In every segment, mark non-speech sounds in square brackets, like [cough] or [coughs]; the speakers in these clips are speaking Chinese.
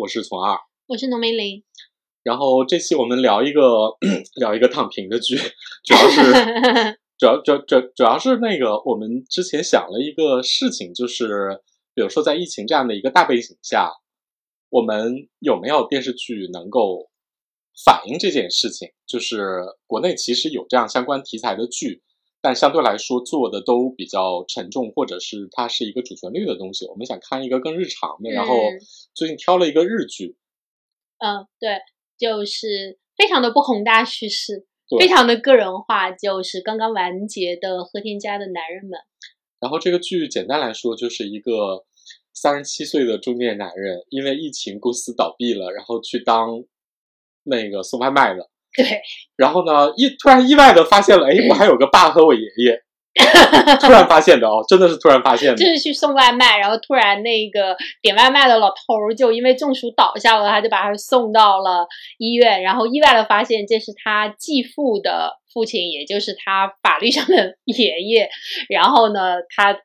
我是从二，我是农梅林。然后这期我们聊一个 [clears throat] 聊一个躺平的剧，主要是 [laughs] 主要主主主要是那个我们之前想了一个事情，就是比如说在疫情这样的一个大背景下，我们有没有电视剧能够反映这件事情？就是国内其实有这样相关题材的剧，但相对来说做的都比较沉重，或者是它是一个主旋律的东西。我们想看一个更日常的，然后最近挑了一个日剧。嗯，对。就是非常的不宏大叙事，非常的个人化，就是刚刚完结的《和田家的男人们》。然后这个剧简单来说，就是一个三十七岁的中年男人，因为疫情公司倒闭了，然后去当那个送外卖的。对。然后呢，意突然意外的发现了，哎，我还有个爸和我爷爷。突然发现的哦，真的是突然发现的。就是去送外卖，然后突然那个点外卖的老头儿就因为中暑倒下了，他就把他送到了医院，然后意外的发现这是他继父的父亲，也就是他法律上的爷爷。然后呢，他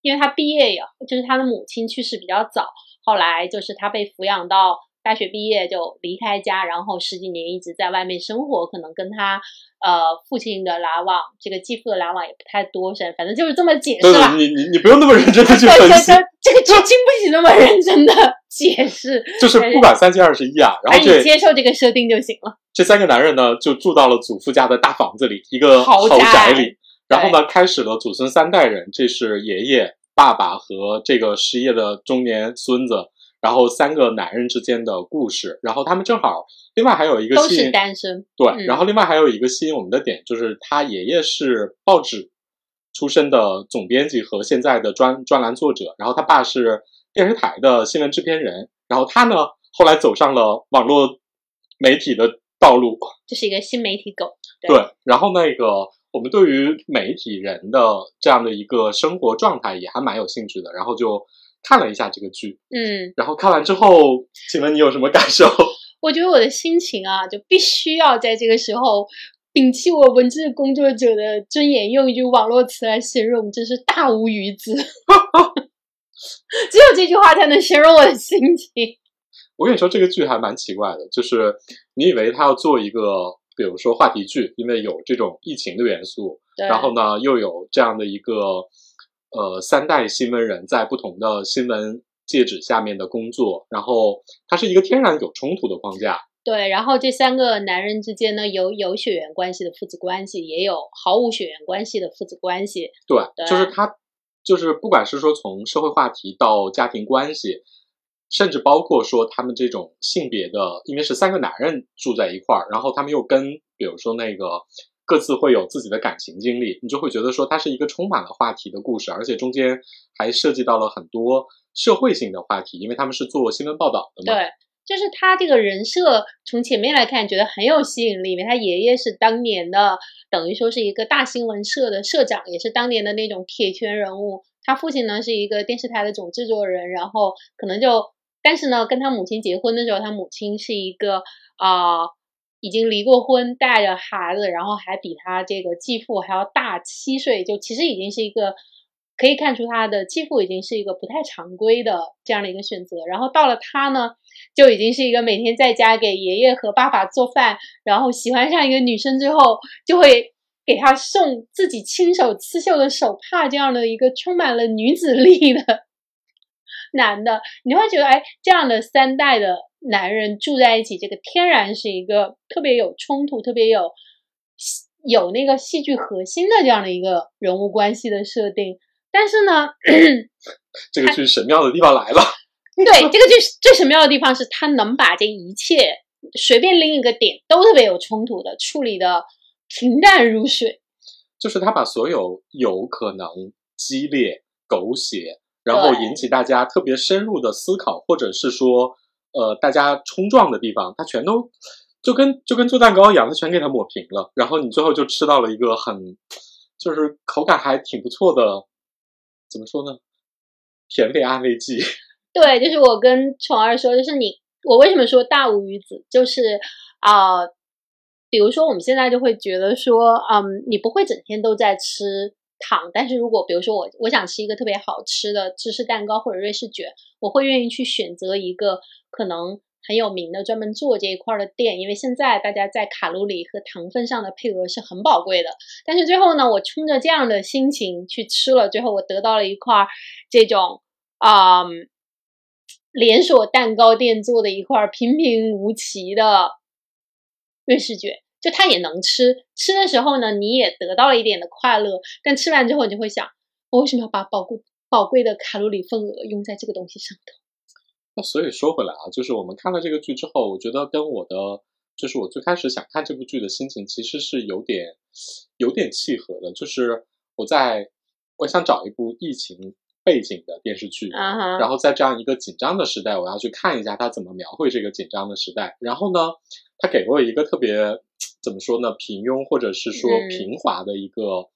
因为他毕业以后，就是他的母亲去世比较早，后来就是他被抚养到大学毕业就离开家，然后十几年一直在外面生活，可能跟他。呃，父亲的来往，这个继父的来往也不太多，是反正就是这么解释了。你你你不用那么认真的去分析，这个剧经不起那么认真的解释。[laughs] 就是不管三七二十一啊，然后你接受这个设定就行了。这三个男人呢，就住到了祖父家的大房子里，一个豪宅里。然后呢，开始了祖孙三代人，这是爷爷、爸爸和这个失业的中年孙子。然后三个男人之间的故事，然后他们正好，另外还有一个都是单身，对，然后另外还有一个吸引我们的点，就是他爷爷是报纸出身的总编辑和现在的专专栏作者，然后他爸是电视台的新闻制片人，然后他呢后来走上了网络媒体的道路，这是一个新媒体狗，对，然后那个我们对于媒体人的这样的一个生活状态也还蛮有兴趣的，然后就。看了一下这个剧，嗯，然后看完之后，请问你有什么感受？[laughs] 我觉得我的心情啊，就必须要在这个时候摒弃我文字工作者的尊严，用一句网络词来形容，真是大无语子。[laughs] 只有这句话才能形容我的心情。我跟你说，这个剧还蛮奇怪的，就是你以为他要做一个，比如说话题剧，因为有这种疫情的元素，然后呢，又有这样的一个。呃，三代新闻人在不同的新闻介质下面的工作，然后它是一个天然有冲突的框架。对，然后这三个男人之间呢，有有血缘关系的父子关系，也有毫无血缘关系的父子关系。对，就是他，就是不管是说从社会话题到家庭关系，甚至包括说他们这种性别的，因为是三个男人住在一块儿，然后他们又跟，比如说那个。各自会有自己的感情经历，你就会觉得说它是一个充满了话题的故事，而且中间还涉及到了很多社会性的话题，因为他们是做新闻报道的嘛。对，就是他这个人设从前面来看觉得很有吸引力，因为他爷爷是当年的等于说是一个大新闻社的社长，也是当年的那种铁拳人物。他父亲呢是一个电视台的总制作人，然后可能就，但是呢跟他母亲结婚的时候，他母亲是一个啊。已经离过婚，带着孩子，然后还比他这个继父还要大七岁，就其实已经是一个可以看出他的继父已经是一个不太常规的这样的一个选择。然后到了他呢，就已经是一个每天在家给爷爷和爸爸做饭，然后喜欢上一个女生之后，就会给他送自己亲手刺绣的手帕，这样的一个充满了女子 [laughs] 力的男的，你会觉得，哎，这样的三代的。男人住在一起，这个天然是一个特别有冲突、特别有有那个戏剧核心的这样的一个人物关系的设定。但是呢，[clears throat] 这个剧神妙的地方来了。[laughs] 对，这个剧最神妙的地方是他能把这一切随便拎一个点都特别有冲突的处理的平淡如水。[laughs] 就是他把所有有可能激烈、狗血，然后引起大家特别深入的思考，或者是说。呃，大家冲撞的地方，它全都就跟就跟做蛋糕一样，它全给它抹平了，然后你最后就吃到了一个很，就是口感还挺不错的，怎么说呢？甜味安慰剂。[laughs] 对，就是我跟宠儿说，就是你，我为什么说大无语子，就是啊，比如说我们现在就会觉得说，嗯，你不会整天都在吃糖，但是如果比如说我我想吃一个特别好吃的芝士蛋糕或者瑞士卷，我会愿意去选择一个可能很有名的专门做这一块的店，因为现在大家在卡路里和糖分上的配额是很宝贵的。但是最后呢，我冲着这样的心情去吃了，最后我得到了一块这种啊。连锁蛋糕店做的一块平平无奇的瑞士卷，就它也能吃。吃的时候呢，你也得到了一点的快乐。但吃完之后，你就会想，我为什么要把宝贵宝贵的卡路里份额用在这个东西上头？那所以说回来啊，就是我们看了这个剧之后，我觉得跟我的，就是我最开始想看这部剧的心情，其实是有点有点契合的。就是我在我想找一部疫情。背景的电视剧，然后在这样一个紧张的时代，我要去看一下他怎么描绘这个紧张的时代。然后呢，他给了我一个特别怎么说呢，平庸或者是说平滑的一个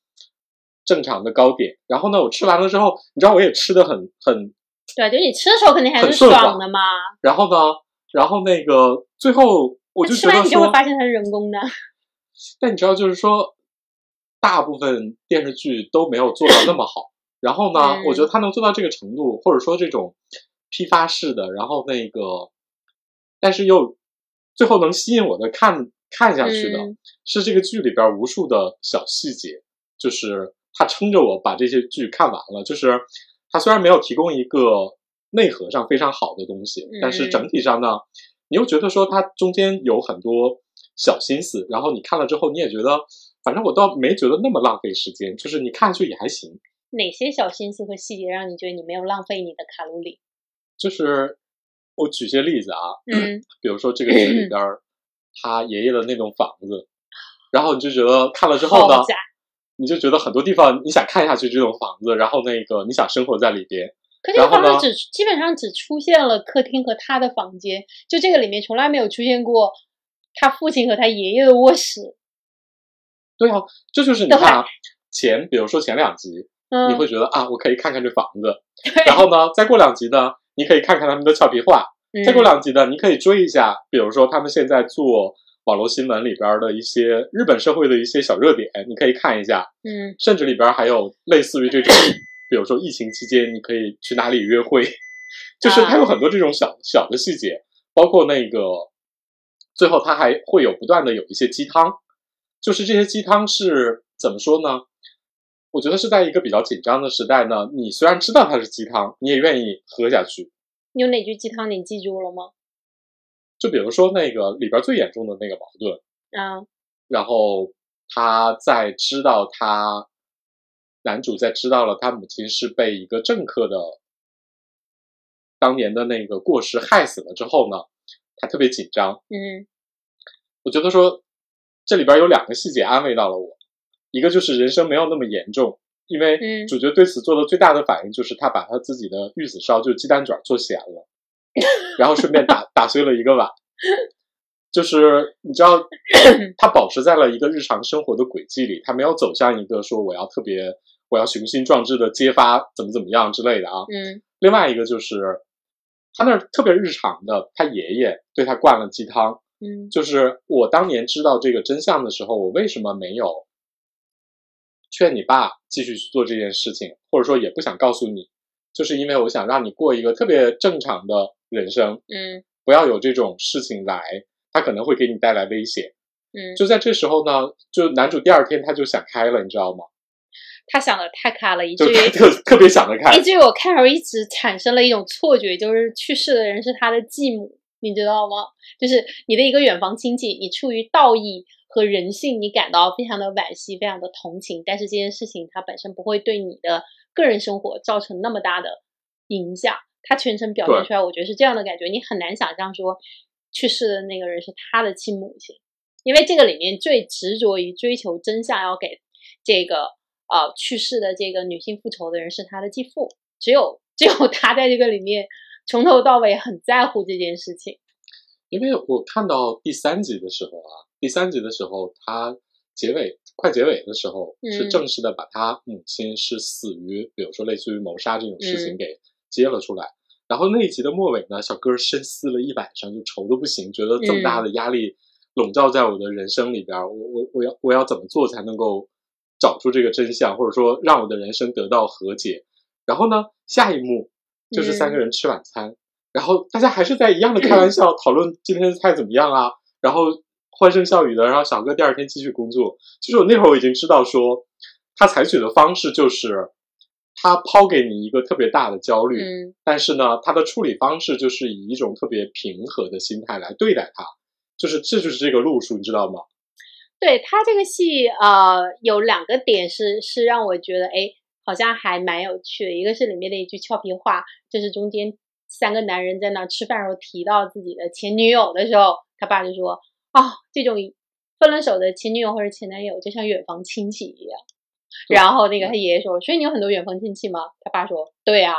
正常的糕点。然后呢，我吃完了之后，你知道我也吃的很很，对，就你吃的时候肯定还是爽的嘛。然后呢，然后那个最后我就吃完你就会发现它是人工的。[laughs] 但你知道，就是说，大部分电视剧都没有做到那么好。[laughs] 然后呢，我觉得他能做到这个程度，或者说这种批发式的，然后那个，但是又最后能吸引我的看看下去的，是这个剧里边无数的小细节，就是他撑着我把这些剧看完了。就是他虽然没有提供一个内核上非常好的东西，但是整体上呢，你又觉得说它中间有很多小心思，然后你看了之后，你也觉得，反正我倒没觉得那么浪费时间，就是你看上去也还行。哪些小心思和细节让你觉得你没有浪费你的卡路里？就是我举些例子啊，嗯，比如说这个剧里边他爷爷的那栋房子，然后你就觉得看了之后呢，你就觉得很多地方你想看下去这栋房子，然后那个你想生活在里边。可这个房子只基本上只出现了客厅和他的房间，就这个里面从来没有出现过他父亲和他爷爷的卧室。对啊，这就是你看前，比如说前两集。你会觉得啊，我可以看看这房子，然后呢，再过两集呢，你可以看看他们的俏皮话，再过两集呢，你可以追一下，比如说他们现在做网络新闻里边的一些日本社会的一些小热点，你可以看一下，嗯，甚至里边还有类似于这种，[coughs] 比如说疫情期间你可以去哪里约会，[laughs] 就是它有很多这种小小的细节，包括那个最后它还会有不断的有一些鸡汤，就是这些鸡汤是怎么说呢？我觉得是在一个比较紧张的时代呢，你虽然知道它是鸡汤，你也愿意喝下去。有哪句鸡汤你记住了吗？就比如说那个里边最严重的那个矛盾啊，然后他在知道他男主在知道了他母亲是被一个政客的当年的那个过失害死了之后呢，他特别紧张。嗯，我觉得说这里边有两个细节安慰到了我。一个就是人生没有那么严重，因为主角对此做的最大的反应就是他把他自己的玉子烧，就是鸡蛋卷做咸了，[laughs] 然后顺便打打碎了一个碗。就是你知道，[laughs] 他保持在了一个日常生活的轨迹里，他没有走向一个说我要特别我要雄心壮志的揭发怎么怎么样之类的啊。嗯。另外一个就是他那特别日常的，他爷爷对他灌了鸡汤。嗯。就是我当年知道这个真相的时候，我为什么没有？劝你爸继续去做这件事情，或者说也不想告诉你，就是因为我想让你过一个特别正常的人生，嗯，不要有这种事情来，他可能会给你带来危险，嗯，就在这时候呢，就男主第二天他就想开了，你知道吗？他想的太开了，以至于特特别想得开，以至于我看时一直产生了一种错觉，就是去世的人是他的继母，你知道吗？就是你的一个远房亲戚，你出于道义。和人性，你感到非常的惋惜，非常的同情，但是这件事情它本身不会对你的个人生活造成那么大的影响。他全程表现出来，我觉得是这样的感觉，你很难想象说去世的那个人是他的亲母亲，因为这个里面最执着于追求真相，要给这个呃去世的这个女性复仇的人是他的继父，只有只有他在这个里面从头到尾很在乎这件事情。因为我看到第三集的时候啊。第三集的时候，他结尾快结尾的时候，是正式的把他母亲是死于，比如说类似于谋杀这种事情给揭了出来。然后那一集的末尾呢，小哥深思了一晚上，就愁的不行，觉得这么大的压力笼罩在我的人生里边，我我我要我要怎么做才能够找出这个真相，或者说让我的人生得到和解。然后呢，下一幕就是三个人吃晚餐，然后大家还是在一样的开玩笑讨论今天的菜怎么样啊，然后欢声笑语的，然后小哥第二天继续工作。其实我那会儿我已经知道说，他采取的方式就是他抛给你一个特别大的焦虑，嗯但是呢，他的处理方式就是以一种特别平和的心态来对待它，就是这就是这个路数，你知道吗？对他这个戏，呃，有两个点是是让我觉得，哎，好像还蛮有趣的。一个是里面的一句俏皮话，就是中间三个男人在那吃饭时候提到自己的前女友的时候，他爸就说：“啊、这种分了手的前女友或者前男友就像远房亲戚一样。”然后那个他爷爷说：“所以你有很多远房亲戚吗？”他爸说：“对啊。”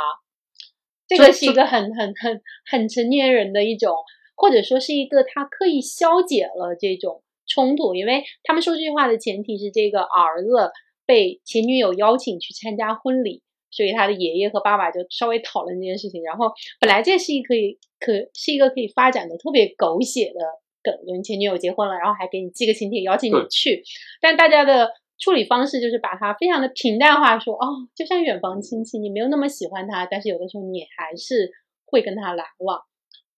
这个是一个很很很很成年人的一种，或者说是一个他刻意消解了这种冲突，因为他们说这句话的前提是这个儿子被前女友邀请去参加婚礼，所以他的爷爷和爸爸就稍微讨论这件事情。然后本来这是一个可以可是一个可以发展的特别狗血的梗，就是你前女友结婚了，然后还给你寄个请帖邀请你去，但大家的。处理方式就是把它非常的平淡化说，哦，就像远房亲戚，你没有那么喜欢他，但是有的时候你还是会跟他来往。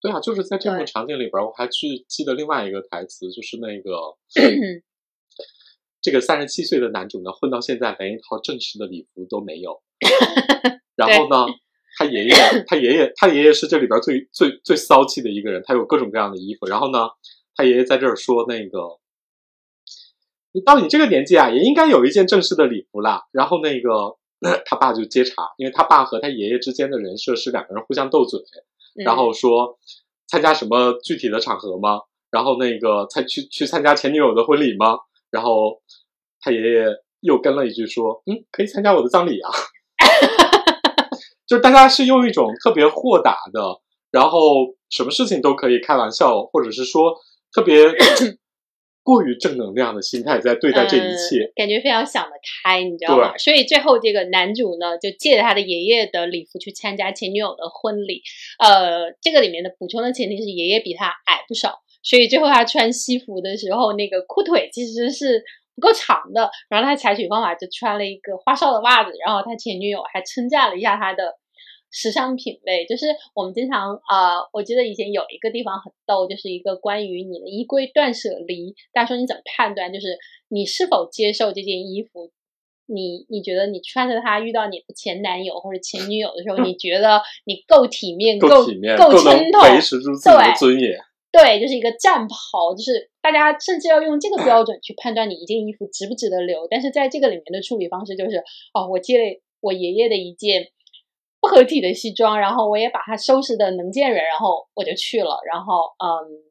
对啊，就是在这幕对场景里边儿，我还去记得另外一个台词，就是那个 [clears throat] 这个三十七岁的男主呢，混到现在连一套正式的礼服都没有。[laughs] 然后呢，他爷爷，他爷爷，他爷爷是这里边最最最骚气的一个人，他有各种各样的衣服。然后呢，他爷爷在这儿说那个，你到你这个年纪啊，也应该有一件正式的礼服啦。然后那个 [clears throat] 他爸就接茬，因为他爸和他爷爷之间的人设是两个人互相斗嘴。然后说参加什么具体的场合吗？然后那个参去去参加前女友的婚礼吗？然后他爷爷又跟了一句说：“嗯，可以参加我的葬礼啊。”就是大家是用一种特别豁达的，然后什么事情都可以开玩笑，或者是说特别 [laughs] 过于正能量的心态在对待这一切。嗯，感觉非常想得开，你知道吗？所以最后这个男主呢，就借着他的爷爷的礼服去参加前女友的婚礼。呃，这个里面的补充的前提是爷爷比他矮不少，所以最后他穿西服的时候，那个裤腿其实是不够长的。然后他采取方法就穿了一个花哨的袜子，然后他前女友还称赞了一下他的。时尚品味就是我们经常啊、呃，我记得以前有一个地方很逗，就是一个关于你的衣柜断舍离。大家说你怎么判断？就是你是否接受这件衣服？你你觉得你穿着它遇到你的前男友或者前女友的时候，[laughs] 你觉得你够体面、够体面、够能撑透？维持住自己的尊严。对，就是一个战袍，就是大家甚至要用这个标准去判断你一件衣服值不值得留。但是在这个里面的处理方式就是，哦，我借了我爷爷的一件。不合体的西装，然后我也把它收拾的能见人，然后我就去了。然后，嗯，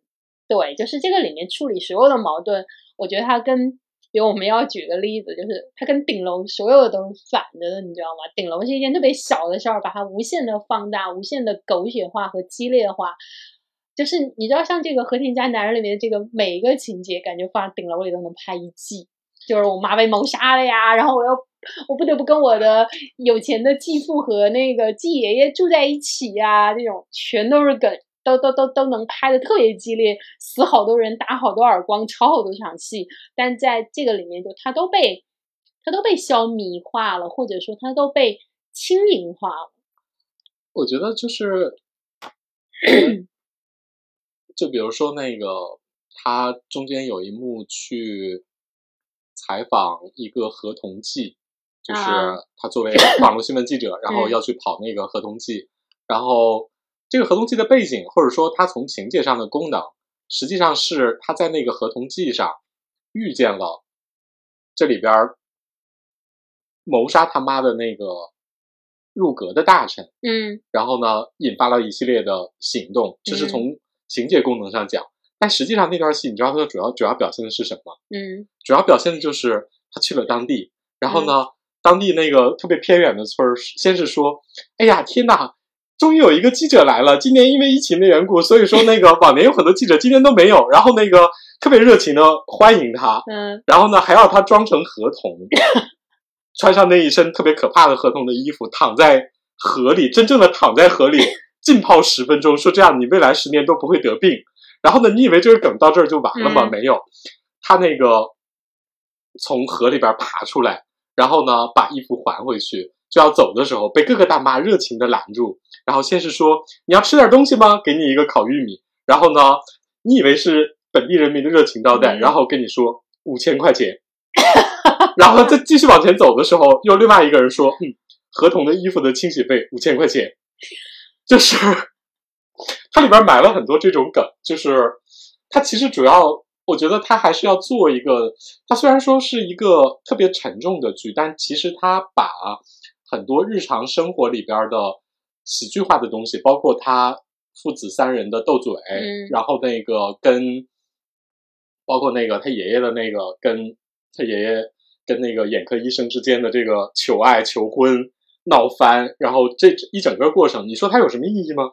对，就是这个里面处理所有的矛盾，我觉得它跟，比如我们要举个例子，就是它跟顶楼所有的都是反着的，你知道吗？顶楼是一件特别小的事儿，把它无限的放大，无限的狗血化和激烈化。就是你知道，像这个《和田家男人》里面的这个每一个情节，感觉放在顶楼里都能拍一季。就是我妈被谋杀了呀，然后我又我不得不跟我的有钱的继父和那个继爷爷住在一起呀，这种全都是梗，都都都都能拍的特别激烈，死好多人，打好多耳光，吵好多场戏，但在这个里面就他都被他都被消弭化了，或者说他都被轻盈化了。我觉得就是，[clears throat] 就比如说那个他中间有一幕去。采访一个合同记，就是。他作为 [coughs] 网络新闻记者，然后要去跑那个合同记，然后这个合同记的背景，或者说他从情节上的功能，实际上是他在那个合同记上遇见了这里边谋杀他妈的那个入阁的大臣，嗯，然后呢，引发了一系列的行动，这是从情节功能上讲。但实际上那段戏，你知道它的主要主要表现的是什么？嗯，主要表现的就是他去了当地，然后呢，嗯、当地那个特别偏远的村儿，先是说：“哎呀，天哪，终于有一个记者来了！今年因为疫情的缘故，所以说那个往年有很多记者，今年都没有。然后那个特别热情的欢迎他，嗯，然后呢还要他装成河童，[laughs] 穿上那一身特别可怕的河童的衣服，躺在河里，真正的躺在河里浸泡十分钟，说这样你未来十年都不会得病。”然后呢？你以为这个梗到这儿就完了吗？嗯、没有，他那个从河里边爬出来，然后呢把衣服还回去，就要走的时候被各个大妈热情的拦住，然后先是说你要吃点东西吗？给你一个烤玉米，然后呢你以为是本地人民的热情招待，嗯然后跟你说五千块钱，然后再继续往前走的时候，又另外一个人说嗯合同的衣服的清洗费五千块钱，就是它里边埋了很多这种梗，就是它其实主要。我觉得它还是要做一个，它虽然说是一个特别沉重的剧，但其实它把很多日常生活里边的喜剧化的东西，包括他父子三人的斗嘴，嗯然后那个跟，包括那个他爷爷的那个跟他爷爷跟那个眼科医生之间的这个求爱、求婚、闹翻，然后这一整个过程，你说它有什么意义吗？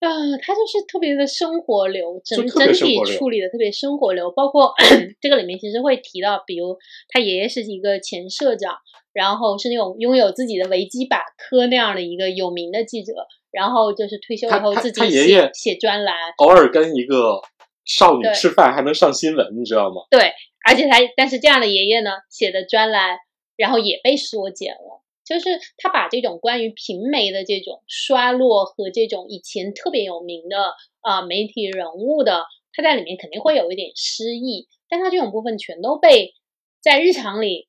呃，它就是特别的生活流，整整体处理的特别生活流，包括 [clears throat] 这个里面其实会提到，比如他爷爷是一个前社长，然后是那种拥有自己的维基百科那样的一个有名的记者，然后就是退休以后自己他爷爷写写专栏，偶尔跟一个少女吃饭还能上新闻，你知道吗？对，而且他但是这样的爷爷呢写的专栏，然后也被缩减了。就是他把这种关于平媒的这种衰落和这种以前特别有名的啊、呃媒体人物的，他在里面肯定会有一点失意，但他这种部分全都被在日常里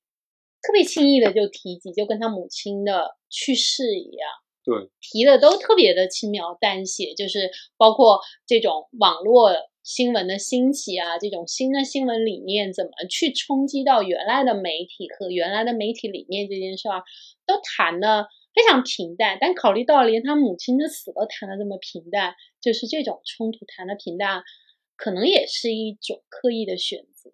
特别轻易的就提及，就跟他母亲的去世一样。对，提的都特别的轻描淡写，就是包括这种网络新闻的兴起啊，这种新的新闻理念怎么去冲击到原来的媒体和原来的媒体理念这件事儿，都谈的非常平淡。但考虑到连他母亲的死都谈的这么平淡，就是这种冲突谈的平淡，可能也是一种刻意的选择。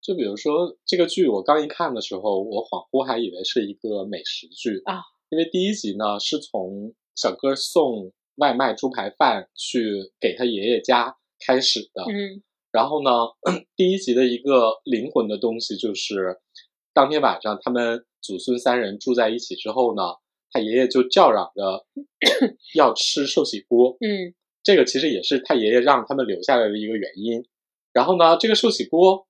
就比如说这个剧，我刚一看的时候，我恍惚还以为是一个美食剧啊，因为第一集呢是从小哥送外卖猪排饭去给他爷爷家开始的，嗯。然后呢，[clears throat] 第一集的一个灵魂的东西就是，当天晚上他们祖孙三人住在一起之后呢，他爷爷就叫嚷着 [coughs] 要吃寿喜锅，嗯。这个其实也是他爷爷让他们留下来的一个原因。然后呢，这个寿喜锅，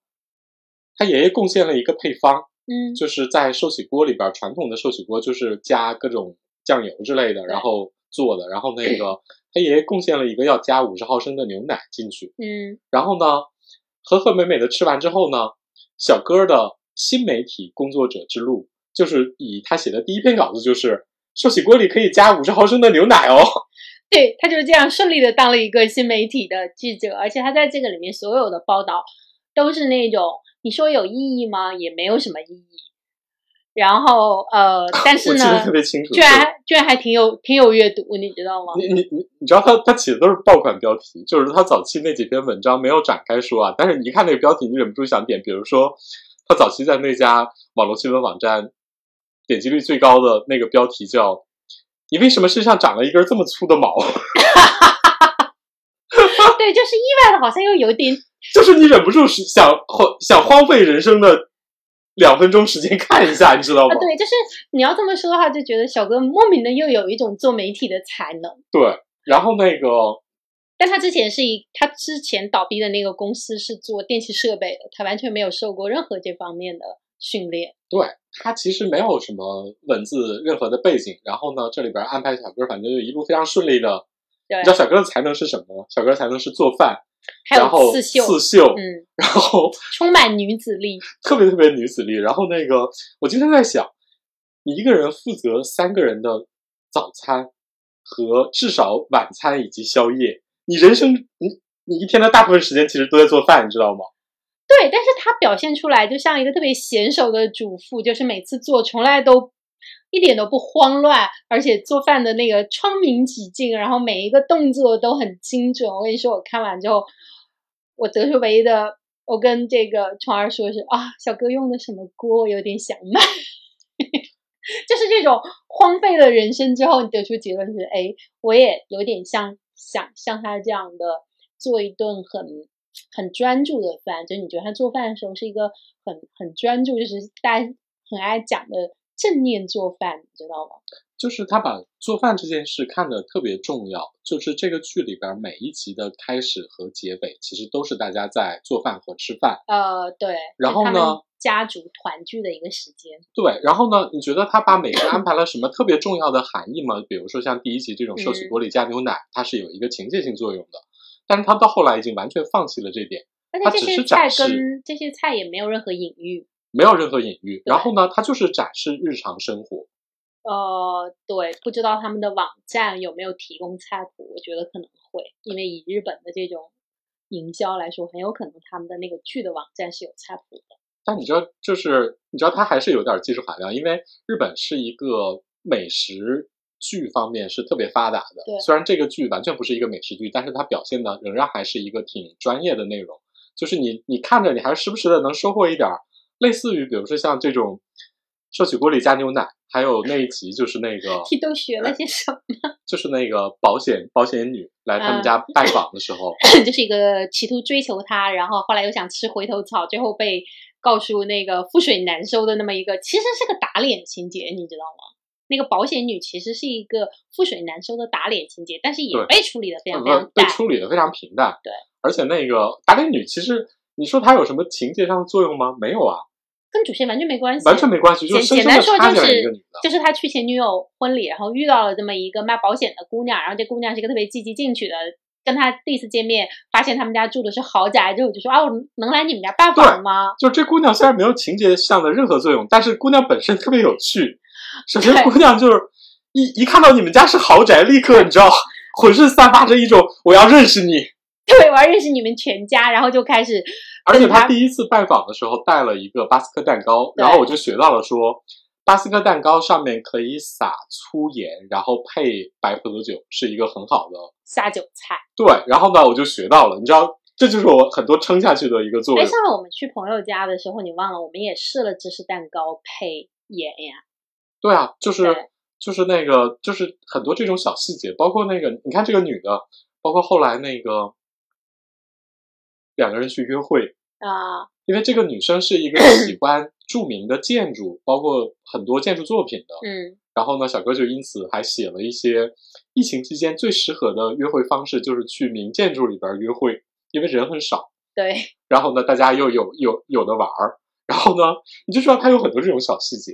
他爷爷贡献了一个配方，嗯。就是在寿喜锅里边，传统的寿喜锅就是加各种酱油之类的，然后做的。然后那个他爷爷贡献了一个要加五十毫升的牛奶进去。嗯然后呢，和和美美的吃完之后呢，小哥的新媒体工作者之路，就是以他写的第一篇稿子就是寿喜锅里可以加五十毫升的牛奶哦。[laughs] 对他就是这样顺利的当了一个新媒体的记者，而且他在这个里面所有的报道都是那种你说有意义吗？也没有什么意义。然后呃，[laughs] 但是呢特，别清楚，居然居然还挺有挺有阅读，你知道吗？你你你你知道他他起的都是爆款标题，就是他早期那几篇文章没有展开说啊，但是你一看那个标题，你忍不住想点，比如说他早期在那家网络新闻网站点击率最高的那个标题叫“你为什么身上长了一根这么粗的毛”，[laughs] 对，就是意外的，好像又有点就是你忍不住是想荒想荒废人生的两分钟时间看一下，你知道吗啊，？对，就是你要这么说的话，就觉得小哥莫名的又有一种做媒体的才能。对，然后那个但他之前是一，他之前倒闭的那个公司是做电器设备的，他完全没有受过任何这方面的训练。对他其实没有什么文字任何的背景，然后呢，这里边安排小哥，反正就一路非常顺利的。对你知，道小哥的才能是什么吗？小哥的才能是做饭，还有刺绣，刺绣，嗯，然后充满女子力。特别特别女子力。然后那个，我经常在想，你一个人负责三个人的早餐和至少晚餐以及宵夜，你人生你你一天的大部分时间其实都在做饭，你知道吗？对，但是他表现出来就像一个特别娴熟的主妇，就是每次做从来都一点都不慌乱，而且做饭的那个窗明几净，然后每一个动作都很精准。我跟你说，我看完之后，我得出唯一的，我跟这个虫儿说是啊，小哥用的什么锅，我有点想买。[laughs] 就是这种荒废了人生之后，你得出结论是，哎，我也有点像想像他这样的做一顿很很专注的饭，就你觉得他做饭的时候是一个很很专注，就是大家很爱讲的正念做饭，你知道吗？就是他把做饭这件事看得特别重要，就是这个剧里边每一集的开始和结尾，其实都是大家在做饭和吃饭。呃，对。然后呢，家族团聚的一个时间。对，然后呢，你觉得他把每个安排了什么特别重要的含义吗？比如说像第一集这种摄取嗯玻璃加牛奶，它是有一个情节性作用的，但是他到后来已经完全放弃了这点，而且这些菜跟这些菜也没有任何隐喻。没有任何隐喻。然后呢，它就是展示日常生活。呃，对，不知道他们的网站有没有提供菜谱，我觉得可能会，因为以日本的这种营销来说，很有可能他们的那个剧的网站是有菜谱的。但你知道，就是你知道，它还是有点技术含量，因为日本是一个美食剧方面是特别发达的。对虽然这个剧完全不是一个美食剧，但是它表现的仍然还是一个挺专业的内容。就是你你看着，你还时不时的能收获一点儿，类似于比如说像这种摄取锅里加牛奶，还有那一集就是那个 [laughs] 你都学了些什么？[laughs] 就是那个保险保险女来他们嗯家 [laughs] 拜访的时候，就是一个企图追求他，然后后来又想吃回头草，最后被告诉那个覆水难收的那么一个，其实是个打脸情节，你知道吗？那个保险女其实是一个覆水难收的打脸情节，但是也被处理的非常非常被。处理的非常平淡。对，而且那个打脸女其实你说她有什么情节上的作用吗？没有啊，跟主线完全没关系，完全没关系，就简是简单说就是。就是他去前女友婚礼，然后遇到了这么一个卖保险的姑娘，然后这姑娘是一个特别积极进取的，跟他第一次见面，发现他们家住的是豪宅之后，就说啊，我能来你们家拜访吗？就这姑娘虽然没有情节上的任何作用，但是姑娘本身特别有趣。首先，姑娘就是一一看到你们家是豪宅，立刻你知道，[laughs] 浑身散发着一种我要认识你。对，我要认识你们全家，然后就开始而且他第一次拜访的时候带了一个巴斯克蛋糕，然后我就学到了说，巴斯克蛋糕上面可以撒粗盐，然后配白葡萄酒，是一个很好的。下酒菜。对，然后呢，我就学到了，你知道，这就是我很多撑下去的一个作用哎，用。上次我们去朋友家的时候，你忘了我们也试了芝士蛋糕配盐呀？对啊，就是就是那个，就是很多这种小细节，包括那个，你看这个女的，包括后来那个两个人去约会，啊，因为这个女生是一个 [coughs] 喜欢著名的建筑，包括很多建筑作品的，嗯，然后呢，小哥就因此还写了一些疫情期间最适合的约会方式，就是去名建筑里边约会，因为人很少，对，然后呢，大家又有有有的玩儿，然后呢，你就知道他有很多这种小细节。